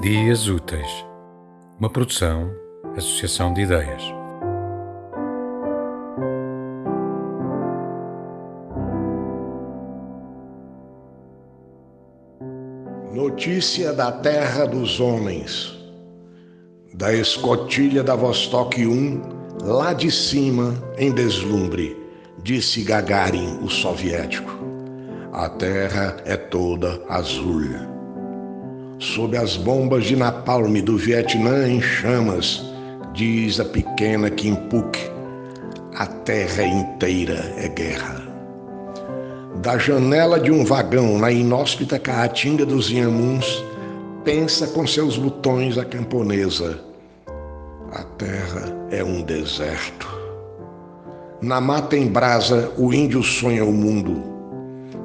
Dias Úteis, uma produção, associação de ideias. Notícia da terra dos homens, da escotilha da Vostok 1, lá de cima, em deslumbre, disse Gagarin, o soviético. A terra é toda azul. Sob as bombas de napalm do Vietnã em chamas, diz a pequena Kim Phuc, a terra inteira é guerra. Da janela de um vagão na inóspita Caatinga dos Inhamuns, pensa com seus botões a camponesa. A terra é um deserto. Na mata em brasa, o índio sonha o mundo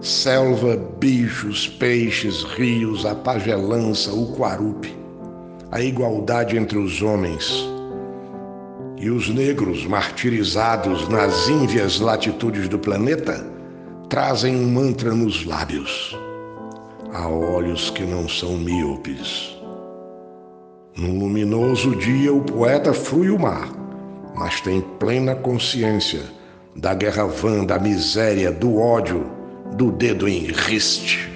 selva, bichos, peixes, rios, a pagelança, o quarupe, a igualdade entre os homens. E os negros martirizados nas ínvias latitudes do planeta trazem um mantra nos lábios. Há olhos que não são míopes. Num luminoso dia, o poeta frui o mar, mas tem plena consciência da guerra vã, da miséria, do ódio do dedo em riste.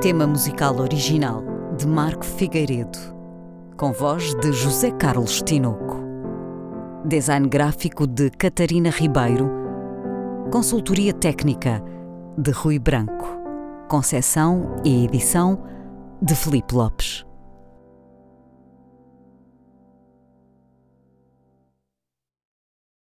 Tema musical original de Marco Figueiredo, com voz de José Carlos Tinoco. Design gráfico de Catarina Ribeiro. Consultoria técnica de Rui Branco. Concessão e edição de Felipe Lopes.